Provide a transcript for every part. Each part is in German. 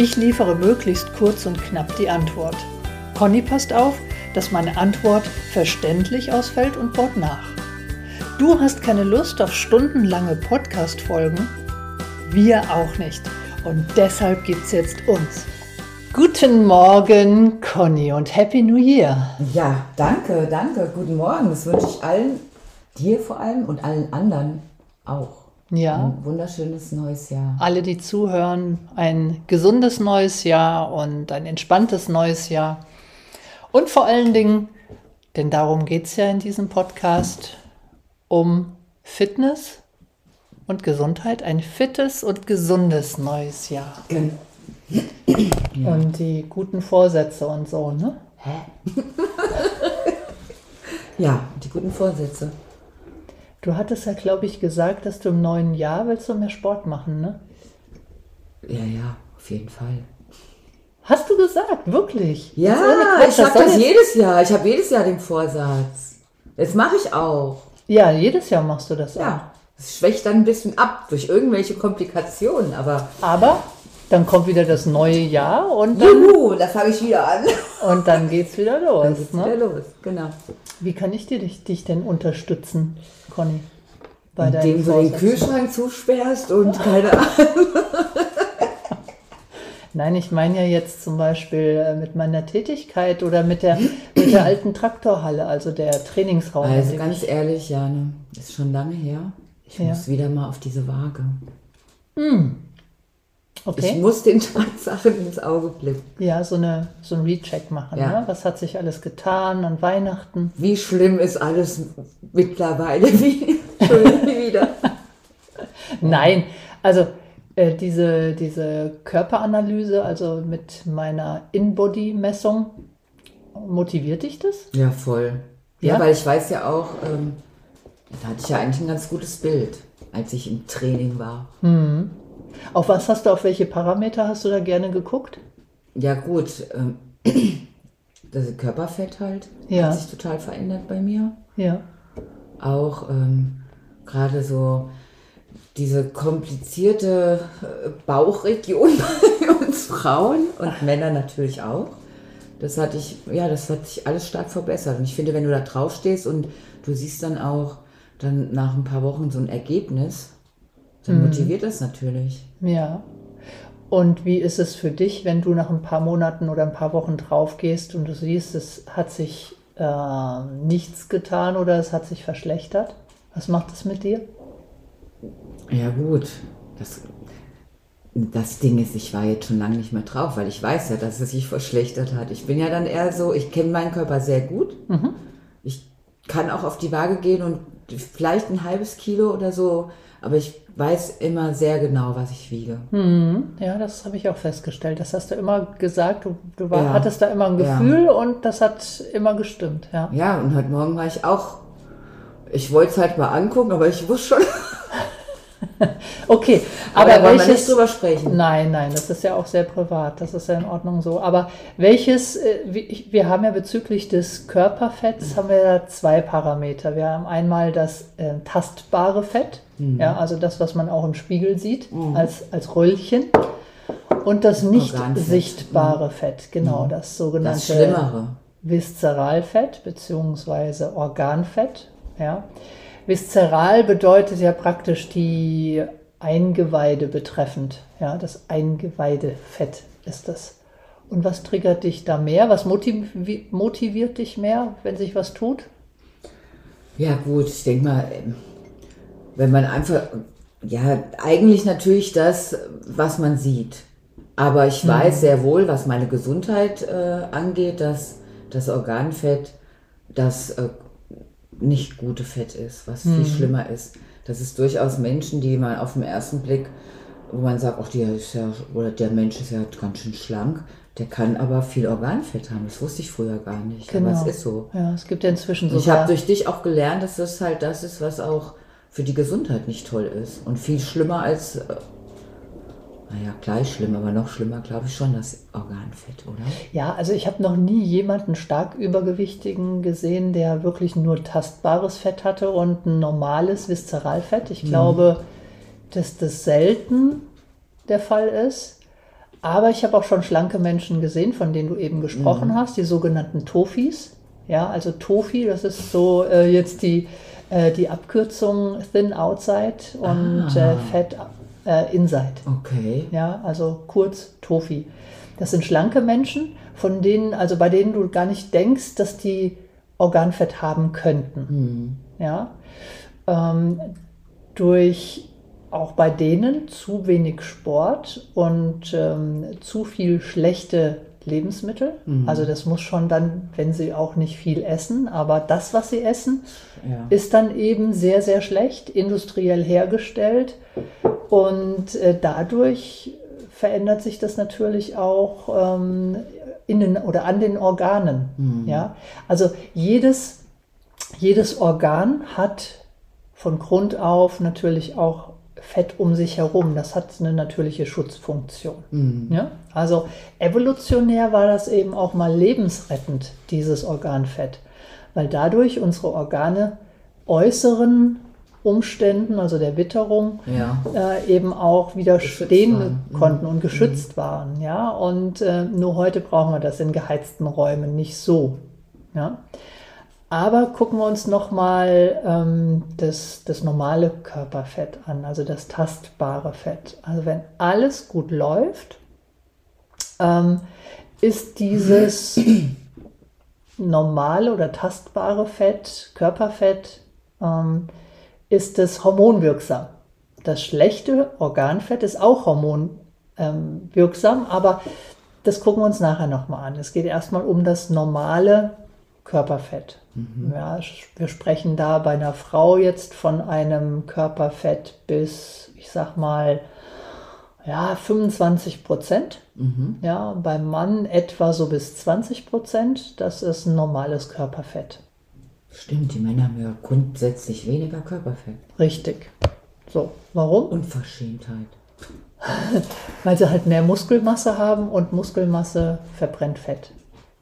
Ich liefere möglichst kurz und knapp die Antwort. Conny passt auf, dass meine Antwort verständlich ausfällt und baut nach. Du hast keine Lust auf stundenlange Podcast-Folgen? Wir auch nicht. Und deshalb gibt's jetzt uns. Guten Morgen, Conny, und Happy New Year. Ja, danke, danke. Guten Morgen. Das wünsche ich allen, dir vor allem und allen anderen auch. Ja. Ein wunderschönes neues Jahr. Alle, die zuhören, ein gesundes neues Jahr und ein entspanntes neues Jahr. Und vor allen Dingen, denn darum geht es ja in diesem Podcast, um Fitness und Gesundheit. Ein fittes und gesundes neues Jahr. Gen Und die guten Vorsätze und so, ne? Hä? ja, die guten Vorsätze. Du hattest ja, glaube ich, gesagt, dass du im neuen Jahr willst du mehr Sport machen, ne? Ja, ja, auf jeden Fall. Hast du gesagt, wirklich? Ja, Quatsch, ich habe soll das jetzt- jedes Jahr. Ich habe jedes Jahr den Vorsatz. Das mache ich auch. Ja, jedes Jahr machst du das auch. Ja, es schwächt dann ein bisschen ab durch irgendwelche Komplikationen, aber Aber dann kommt wieder das neue Jahr und dann, juhu, da fange ich wieder an. Und dann geht's wieder los. Dann geht's ne? wieder los, genau. Wie kann ich dir, dich, dich denn unterstützen, Conny? Bei Indem du den? Kühlschrank zusperrst und keine Ahnung. Nein, ich meine ja jetzt zum Beispiel äh, mit meiner Tätigkeit oder mit der, mit der alten Traktorhalle, also der Trainingsraum. in Also ganz ich, ehrlich, Jane, ist schon lange her. Ich Ja. muss wieder mal auf diese Waage. Ich okay. muss den Tatsachen ins Auge blicken. Ja, so, eine, so ein Recheck machen. Ja. Ne? Was hat sich alles getan an Weihnachten? Wie schlimm ist alles mittlerweile? Wie schön wieder. Nein, also äh, diese, diese Körperanalyse, also mit meiner In-Body-Messung, motiviert dich das? Ja, voll. Ja, Ja? weil ich weiß ja auch, ähm, da hatte ich ja eigentlich ein ganz gutes Bild, als ich im Training war. Auf was hast du, auf welche Parameter hast du da gerne geguckt? Ja, gut. Ähm, das Körperfett halt Ja. hat sich total verändert bei mir. Ja. auch ähm, gerade so diese komplizierte äh, Bauchregion bei uns Frauen und Männer natürlich auch. Das hatte ich, ja, das hat sich alles stark verbessert. Und ich finde, wenn du da drauf stehst und du siehst dann auch dann nach ein paar Wochen so ein Ergebnis, dann motiviert das natürlich. Ja. Und wie ist es für dich, wenn du nach ein paar Monaten oder ein paar Wochen drauf gehst und du siehst, es hat sich äh, nichts getan oder es hat sich verschlechtert? Was macht es mit dir? Ja gut, das, das Ding ist, ich war jetzt schon lange nicht mehr drauf, weil ich weiß ja, dass es sich verschlechtert hat. Ich bin ja dann eher so, ich kenne meinen Körper sehr gut. Ich kann auch auf die Waage gehen und vielleicht ein halbes Kilo oder so, aber ich weiß immer sehr genau, was ich wiege. Ja, das habe ich auch festgestellt. Das hast du immer gesagt. Du, du war, Ja. hattest da immer ein Ja. Gefühl und das hat immer gestimmt. Ja. Ja, und heute Morgen war ich auch, ich wollte es halt mal angucken, aber ich wusste schon. Okay, Aber, aber, wollen wir nicht drüber sprechen. Nein, nein, das ist ja auch sehr privat. Das ist ja in Ordnung so. Aber welches? äh, Wir haben ja bezüglich des Körperfetts haben wir ja zwei Parameter. Wir haben einmal das äh, tastbare Fett, Mhm. ja, also das, was man auch im Spiegel sieht als als Röllchen. Und das nicht Organfett. sichtbare Fett, genau, das Mhm. Das sogenannte Schlimmere. Viszeralfett bzw. Organfett. Ja. Viszeral bedeutet ja praktisch die Eingeweide betreffend. Ja, das Eingeweidefett ist das. Und was triggert dich da mehr? Was motivi motiviert dich mehr, wenn sich was tut? Ja, gut, ich denke mal, wenn man einfach, ja, eigentlich natürlich das, was man sieht. Aber ich weiß sehr wohl, was meine Gesundheit äh, angeht, dass das Organfett das äh, nicht gute Fett ist, was viel schlimmer ist. Dass es durchaus Menschen, die man auf den ersten Blick wo man sagt, auch der, ist ja, oder der Mensch ist ja ganz schön schlank, der kann aber viel Organfett haben. Das wusste ich früher gar nicht. Genau. Aber es ist so. Ja, es gibt ja inzwischen Und ich habe durch dich auch gelernt, dass das halt das ist, was auch für die Gesundheit nicht toll ist. Und viel schlimmer als, äh, naja, gleich schlimm, aber noch schlimmer, glaube ich schon, das Organfett, oder? Ja, also ich habe noch nie jemanden stark übergewichtigen gesehen, der wirklich nur tastbares Fett hatte und ein normales Viszeralfett. Ich glaube, dass das selten der Fall ist. Aber ich habe auch schon schlanke Menschen gesehen, von denen du eben gesprochen hast, die sogenannten Tofis. Ja, also Tofi, das ist so äh, jetzt die, äh, die Abkürzung Thin Outside und Ah. äh, Fat äh, Inside. Okay. Ja, also kurz Tofi. Das sind schlanke Menschen, von denen, also bei denen du gar nicht denkst, dass die Organfett haben könnten. Ja, ähm, durch auch bei denen zu wenig Sport und ähm, zu viel schlechte Lebensmittel. Also das muss schon dann, wenn sie auch nicht viel essen, aber das, was sie essen, Ja. ist dann eben sehr, sehr schlecht, industriell hergestellt. Und äh, dadurch verändert sich das natürlich auch ähm, in den, oder an den Organen. Ja? Also jedes, jedes Organ hat von Grund auf natürlich auch Fett um sich herum. Das hat eine natürliche Schutzfunktion. Ja? Also evolutionär war das eben auch mal lebensrettend, dieses Organfett, weil dadurch unsere Organe äußeren Umständen, also der Witterung, Ja. äh, eben auch widerstehen waren. Mhm. konnten und geschützt waren. Ja? Und äh, nur heute brauchen wir das in geheizten Räumen nicht so. Ja? Aber gucken wir uns nochmal ähm, das, das normale Körperfett an, also das tastbare Fett. Also wenn alles gut läuft, ähm, ist dieses normale oder tastbare Fett, Körperfett, ähm, ist es hormonwirksam. Das schlechte Organfett ist auch hormonwirksam, aber das gucken wir uns nachher nochmal an. Es geht erstmal um das normale Körperfett. Ja, wir sprechen da bei einer Frau jetzt von einem Körperfett bis, ich sag mal, ja, 25 Prozent. Ja, beim Mann etwa so bis 20 Prozent. Das ist ein normales Körperfett. Stimmt, die Männer haben ja grundsätzlich weniger Körperfett. Richtig. So, warum? Unverschämtheit. Weil sie halt mehr Muskelmasse haben und Muskelmasse verbrennt Fett.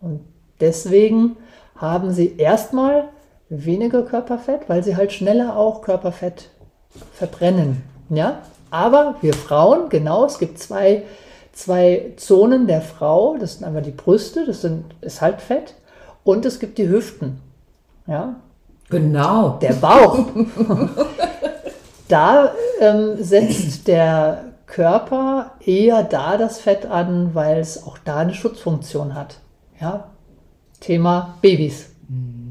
Und deswegen haben sie erstmal weniger Körperfett, weil sie halt schneller auch Körperfett verbrennen. Ja? Aber wir Frauen, genau, es gibt zwei, zwei Zonen der Frau. Das sind einmal die Brüste, das sind, ist halt Fett. Und es gibt die Hüften. Ja? Genau. Der Bauch. da ähm, setzt der Körper eher da das Fett an, weil es auch da eine Schutzfunktion hat. Ja? Thema Babys.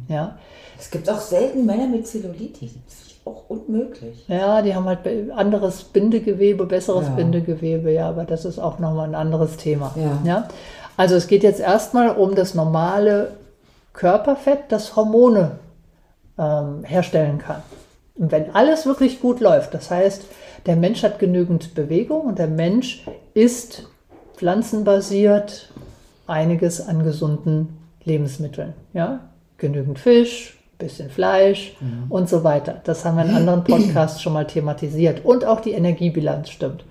Ja? Es gibt auch selten Männer mit Zellulitis. Das ich auch unmöglich. ja, die haben halt anderes Bindegewebe, besseres Ja. Bindegewebe, ja, aber das ist auch nochmal ein anderes Thema. Ja. Also es geht jetzt erstmal um das normale Körperfett, das Hormone ähm, herstellen kann. Und wenn alles wirklich gut läuft, das heißt, der Mensch hat genügend Bewegung und der Mensch isst pflanzenbasiert einiges an gesunden Lebensmitteln. Ja? Genügend Fisch, bisschen Fleisch und so weiter. Das haben wir in anderen Podcasts schon mal thematisiert. Und auch die Energiebilanz stimmt.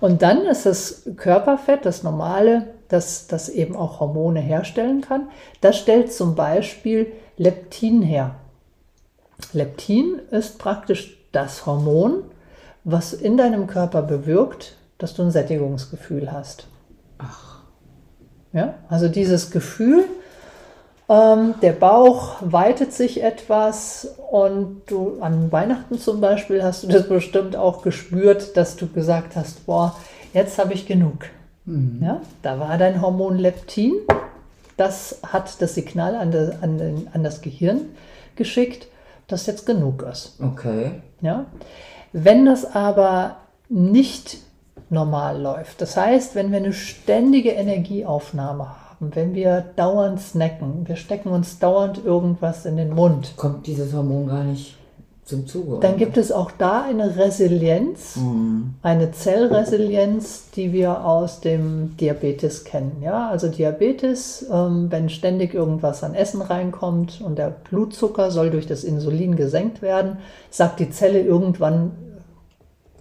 Und dann ist das Körperfett, das normale, das, das eben auch Hormone herstellen kann. Das stellt zum Beispiel Leptin her. Leptin ist praktisch das Hormon, was in deinem Körper bewirkt, dass du ein Sättigungsgefühl hast. Ja, also dieses Gefühl, ähm, der Bauch weitet sich etwas und du an Weihnachten zum Beispiel hast du das bestimmt auch gespürt, dass du gesagt hast, boah, jetzt habe ich genug. Ja, da war dein Hormon Leptin, das hat das Signal an, de, an, den, an das Gehirn geschickt, dass jetzt genug ist. Okay. Ja? Wenn das aber nicht normal läuft, das heißt, wenn wir eine ständige Energieaufnahme haben, wenn wir dauernd snacken, wir stecken uns dauernd irgendwas in den Mund, Kommt dieses Hormon gar nicht zum Zuge. Dann gibt es auch da eine Resilienz, Mhm. eine Zellresilienz, die wir aus dem Diabetes kennen. Ja, also Diabetes, ähm, wenn ständig irgendwas an Essen reinkommt und der Blutzucker soll durch das Insulin gesenkt werden, sagt die Zelle irgendwann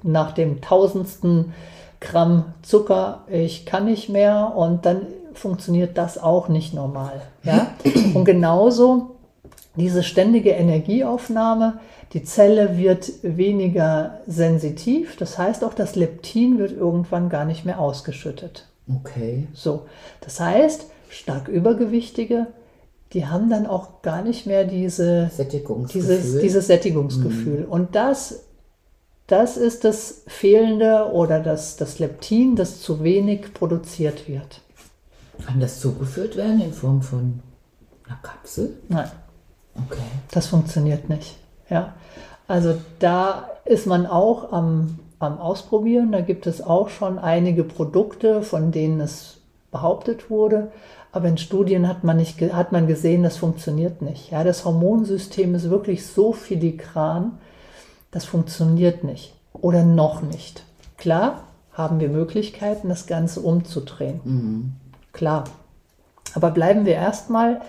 nach dem tausendsten Gramm Zucker, ich kann nicht mehr und dann funktioniert das auch nicht normal. Ja? Und genauso diese ständige Energieaufnahme, die Zelle wird weniger sensitiv, das heißt auch das Leptin wird irgendwann gar nicht mehr ausgeschüttet. Okay. So, das heißt, stark übergewichtige, die haben dann auch gar nicht mehr diese Sättigungsgefühl. dieses, dieses Sättigungsgefühl. Und das, das ist das Fehlende oder das, das Leptin, das zu wenig produziert wird. Kann das zugeführt werden in Form von einer Kapsel? Nein, Okay. das funktioniert nicht. Ja? Also da ist man auch am, am Ausprobieren. Da gibt es auch schon einige Produkte, von denen es behauptet wurde. Aber in Studien hat man, nicht, hat man gesehen, das funktioniert nicht. Ja, das Hormonsystem ist wirklich so filigran, das funktioniert nicht oder noch nicht. Klar haben wir Möglichkeiten, das Ganze umzudrehen. Klar. Aber bleiben wir erstmal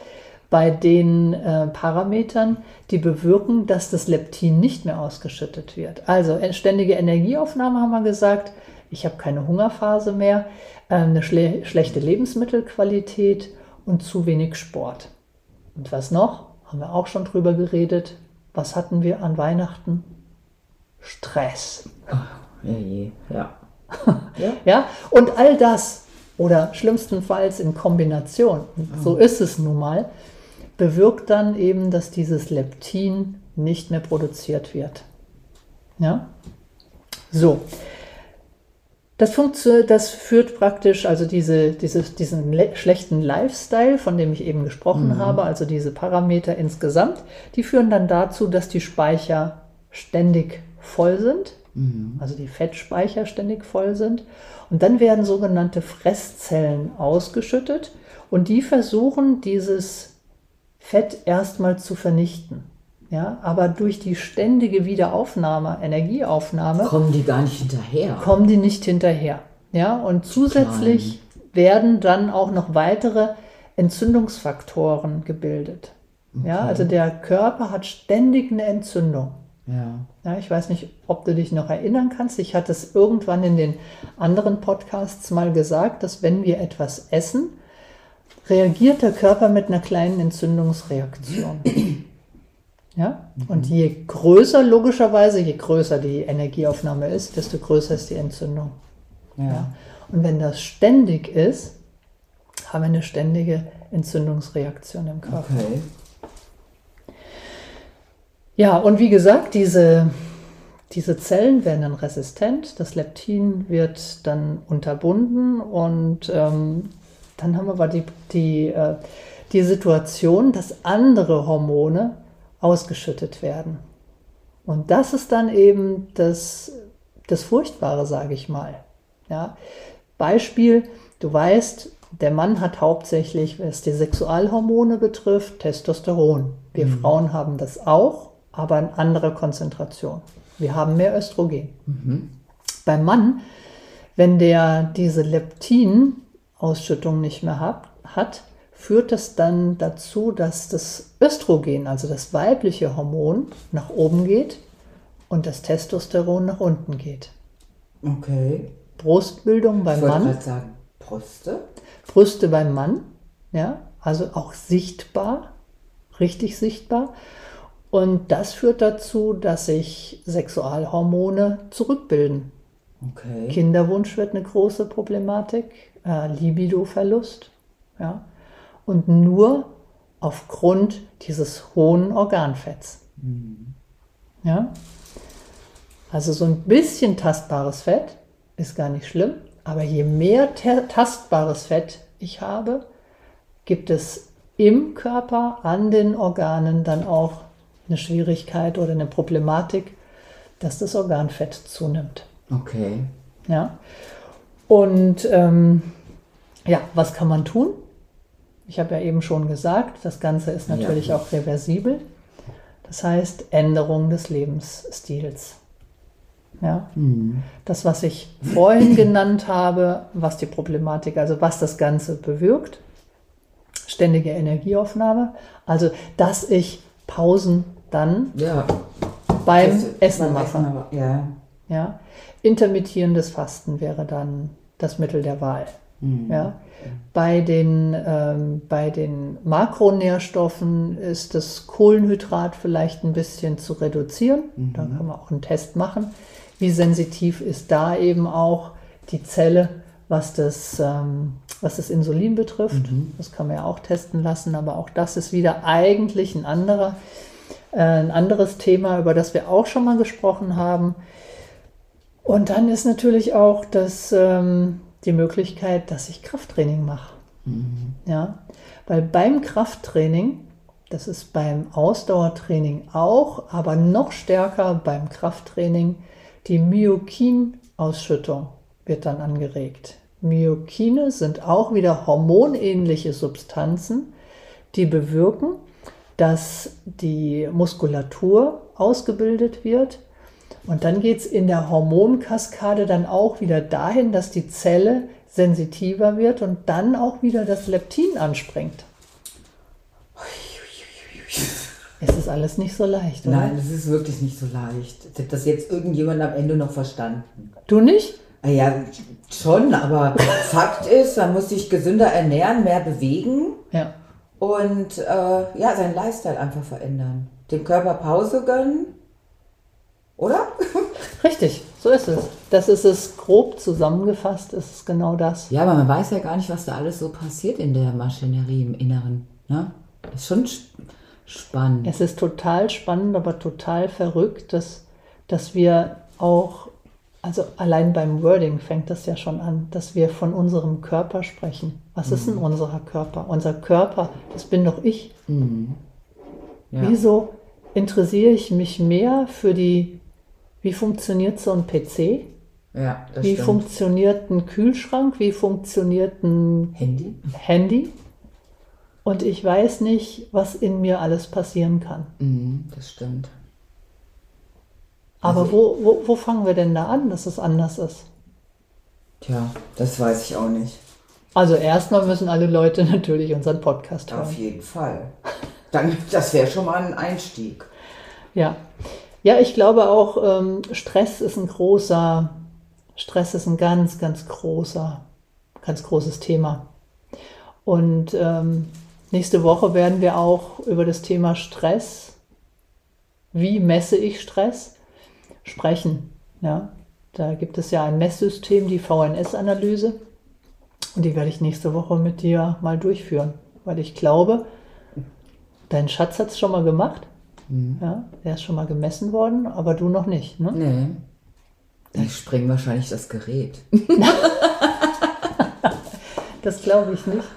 bei den äh, Parametern, die bewirken, dass das Leptin nicht mehr ausgeschüttet wird. Also äh, ständige Energieaufnahme haben wir gesagt, ich habe keine Hungerphase mehr, äh, eine schle schlechte Lebensmittelqualität und zu wenig Sport. Und was noch? Haben wir auch schon drüber geredet. Was hatten wir an Weihnachten? Stress. Ja, je. Ja. ja. Ja, und all das oder schlimmstenfalls in Kombination, so ist es nun mal, bewirkt dann eben, dass dieses Leptin nicht mehr produziert wird. Ja? So. Das, das führt praktisch, also diese, dieses, diesen le- schlechten Lifestyle, von dem ich eben gesprochen habe, also diese Parameter insgesamt, die führen dann dazu, dass die Speicher ständig voll sind, also die Fettspeicher ständig voll sind. Und dann werden sogenannte Fresszellen ausgeschüttet und die versuchen, dieses Fett erstmal zu vernichten. Ja, aber durch die ständige Wiederaufnahme, Energieaufnahme, Kommen die gar nicht hinterher? kommen die nicht hinterher. Ja, und zusätzlich werden dann auch noch weitere Entzündungsfaktoren gebildet. Ja, also der Körper hat ständig eine Entzündung. Ja. Ja, ich weiß nicht, ob du dich noch erinnern kannst. Ich hatte es irgendwann in den anderen Podcasts mal gesagt, dass wenn wir etwas essen, reagiert der Körper mit einer kleinen Entzündungsreaktion. Ja? Und je größer, logischerweise, je größer die Energieaufnahme ist, desto größer ist die Entzündung. Ja. Ja. Und wenn das ständig ist, haben wir eine ständige Entzündungsreaktion im Körper. Okay. Ja, und wie gesagt, diese, diese Zellen werden dann resistent, das Leptin wird dann unterbunden und ähm, dann haben wir aber die, die, äh, die Situation, dass andere Hormone ausgeschüttet werden. Und das ist dann eben das, das Furchtbare, sage ich mal. Ja. Beispiel, du weißt, der Mann hat hauptsächlich, was die Sexualhormone betrifft, Testosteron. Wir Frauen haben das auch, aber in anderer Konzentration. Wir haben mehr Östrogen. Beim Mann, wenn der diese Leptin-Ausschüttung nicht mehr hat, hat, führt das dann dazu, dass das Östrogen, also das weibliche Hormon, nach oben geht und das Testosteron nach unten geht. Okay. Brustbildung beim Ich Mann, sagen, Brüste. Brüste beim Mann, ja, also auch sichtbar, richtig sichtbar. Und das führt dazu, dass sich Sexualhormone zurückbilden. Okay. Kinderwunsch wird eine große Problematik, äh, Libidoverlust, ja, und nur aufgrund dieses hohen Organfetts. Ja, also so ein bisschen tastbares Fett ist gar nicht schlimm, aber je mehr ta- tastbares Fett ich habe, gibt es im Körper, an den Organen dann auch eine Schwierigkeit oder eine Problematik, dass das Organfett zunimmt. Okay. Ja. Und ähm, ja, was kann man tun? Ich habe ja eben schon gesagt, das Ganze ist natürlich Ja. auch reversibel. Das heißt Änderung des Lebensstils. Ja? Das, was ich vorhin genannt habe, was die Problematik, also was das Ganze bewirkt, ständige Energieaufnahme, also dass ich Pausen dann Ja. beim Essen beim mache. aber- Ja. Ja? Intermittierendes Fasten wäre dann das Mittel der Wahl. Ja? Bei, den, ähm, bei den Makronährstoffen ist das Kohlenhydrat vielleicht ein bisschen zu reduzieren. Da kann man auch einen Test machen. Wie sensitiv ist da eben auch die Zelle, was das, ähm, was das Insulin betrifft? Das kann man ja auch testen lassen, aber auch das ist wieder eigentlich ein anderer, ein anderes Thema, über das wir auch schon mal gesprochen haben. Und dann ist natürlich auch das, ähm, die Möglichkeit, dass ich Krafttraining mache. Ja, weil beim Krafttraining, das ist beim Ausdauertraining auch, aber noch stärker beim Krafttraining, die Myokinausschüttung wird dann angeregt. Myokine sind auch wieder hormonähnliche Substanzen, die bewirken, dass die Muskulatur ausgebildet wird. Und dann geht es in der Hormonkaskade dann auch wieder dahin, dass die Zelle sensitiver wird und dann auch wieder das Leptin anspringt. Es ist alles nicht so leicht, oder? Nein, das ist wirklich nicht so leicht. Hat das jetzt irgendjemand am Ende noch verstanden? Du nicht? Ah Ja, schon, aber Fakt ist, man muss sich gesünder ernähren, mehr bewegen Ja. Und äh, ja, seinen Lifestyle einfach verändern. Dem Körper Pause gönnen, oder? Richtig, so ist es. Das ist es grob zusammengefasst, ist es genau das. Ja, aber man weiß ja gar nicht, was da alles so passiert in der Maschinerie im Inneren. Ne? Das ist schon sp- spannend. Es ist total spannend, aber total verrückt, dass, dass wir auch, also allein beim Wording fängt das ja schon an, dass wir von unserem Körper sprechen. Was ist denn unser Körper? Unser Körper, das bin doch ich. Ja. Wieso interessiere ich mich mehr für die, wie funktioniert so ein PC? Ja, das Wie stimmt. funktioniert ein Kühlschrank? Wie funktioniert ein Handy? Handy? Und ich weiß nicht, was in mir alles passieren kann. Mhm, das stimmt. Aber wo, wo, wo fangen wir denn da an, dass es anders ist? Tja, das weiß ich auch nicht. Also erstmal müssen alle Leute natürlich unseren Podcast hören. Auf jeden Fall. Dann, das wäre schon mal ein Einstieg. Ja. Ja, ich glaube auch, ähm, Stress ist ein großer, Stress ist ein ganz, ganz großer, ganz großes Thema. Und ähm, nächste Woche werden wir auch über das Thema Stress, wie messe ich Stress, sprechen. Ja, da gibt es ja ein Messsystem, die VNS-Analyse. Und die werde ich nächste Woche mit dir mal durchführen, weil ich glaube, dein Schatz hat es schon mal gemacht. Ja, der ist schon mal gemessen worden, aber du noch nicht. Ne? Nee. Die sprengen wahrscheinlich das Gerät. Das glaube ich nicht.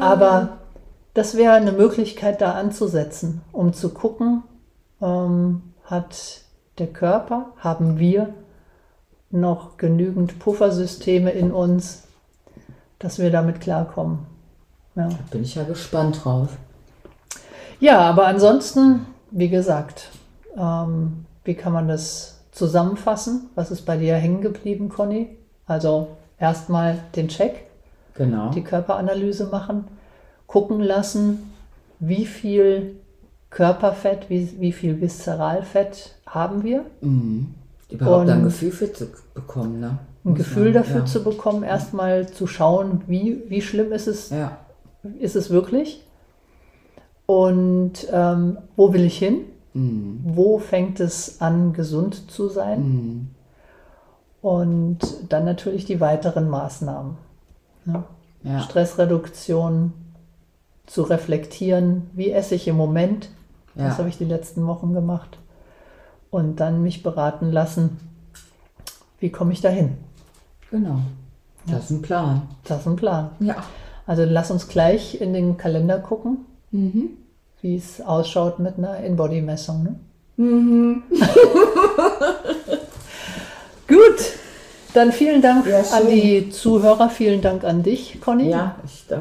Aber das wäre eine Möglichkeit, da anzusetzen, um zu gucken, ähm, hat der Körper, haben wir noch genügend Puffersysteme in uns, dass wir damit klarkommen. Ja. Bin ich ja gespannt drauf. Ja, aber ansonsten, wie gesagt, ähm, wie kann man das zusammenfassen? Was ist bei dir hängen geblieben, Conny? Also erstmal den Check, Genau. die Körperanalyse machen, gucken lassen, wie viel Körperfett, wie, wie viel Viszeralfett haben wir, Mhm. Überhaupt ein Und- Gefühl für zu bekommen, ne? ein Gefühl dafür ja. zu bekommen, erstmal zu schauen, wie, wie schlimm ist es, Ja. ist es wirklich und ähm, wo will ich hin? Mhm. Wo fängt es an, gesund zu sein? Mhm. Und dann natürlich die weiteren Maßnahmen. Ne? Ja. Stressreduktion, zu reflektieren, wie esse ich im Moment, Ja. das habe ich die letzten Wochen gemacht. Und dann mich beraten lassen, wie komme ich dahin? Genau. Das ist ein Plan. Das ist ein Plan. Ja. Also lass uns gleich in den Kalender gucken, Mhm. wie es ausschaut mit einer In-Body-Messung. Ne? Mhm. Dann vielen Dank Ja, an die Zuhörer, vielen Dank an dich, Conny. Ja,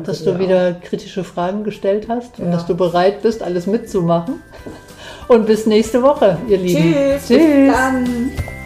dass du wieder kritische Fragen gestellt hast und dass du bereit bist, alles mitzumachen. und bis nächste Woche, ihr Lieben. Tschüss. Tschüss.